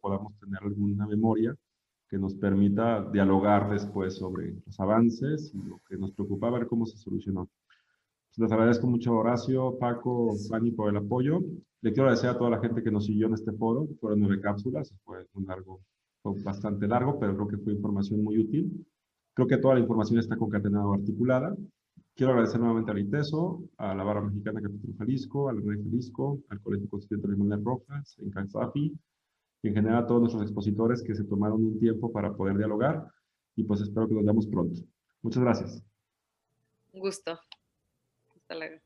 Podamos tener alguna memoria que nos permita dialogar después sobre los avances y lo que nos preocupa, ver cómo se solucionó. Pues, les agradezco mucho Horacio, Paco, Fanny por el apoyo. Le quiero agradecer a toda la gente que nos siguió en este foro. Fueron nueve cápsulas, fue un largo, fue bastante largo, pero creo que fue información muy útil. Creo que toda la información está concatenada o articulada. Quiero agradecer nuevamente al ITESO, a la Barra Mexicana Capítulo Jalisco, al Rey Jalisco, al Colegio Constituyente Manuel Rojas, en Cansafi, y en general a todos nuestros expositores que se tomaron un tiempo para poder dialogar y pues espero que nos veamos pronto. Muchas gracias. Un gusto. Hasta luego.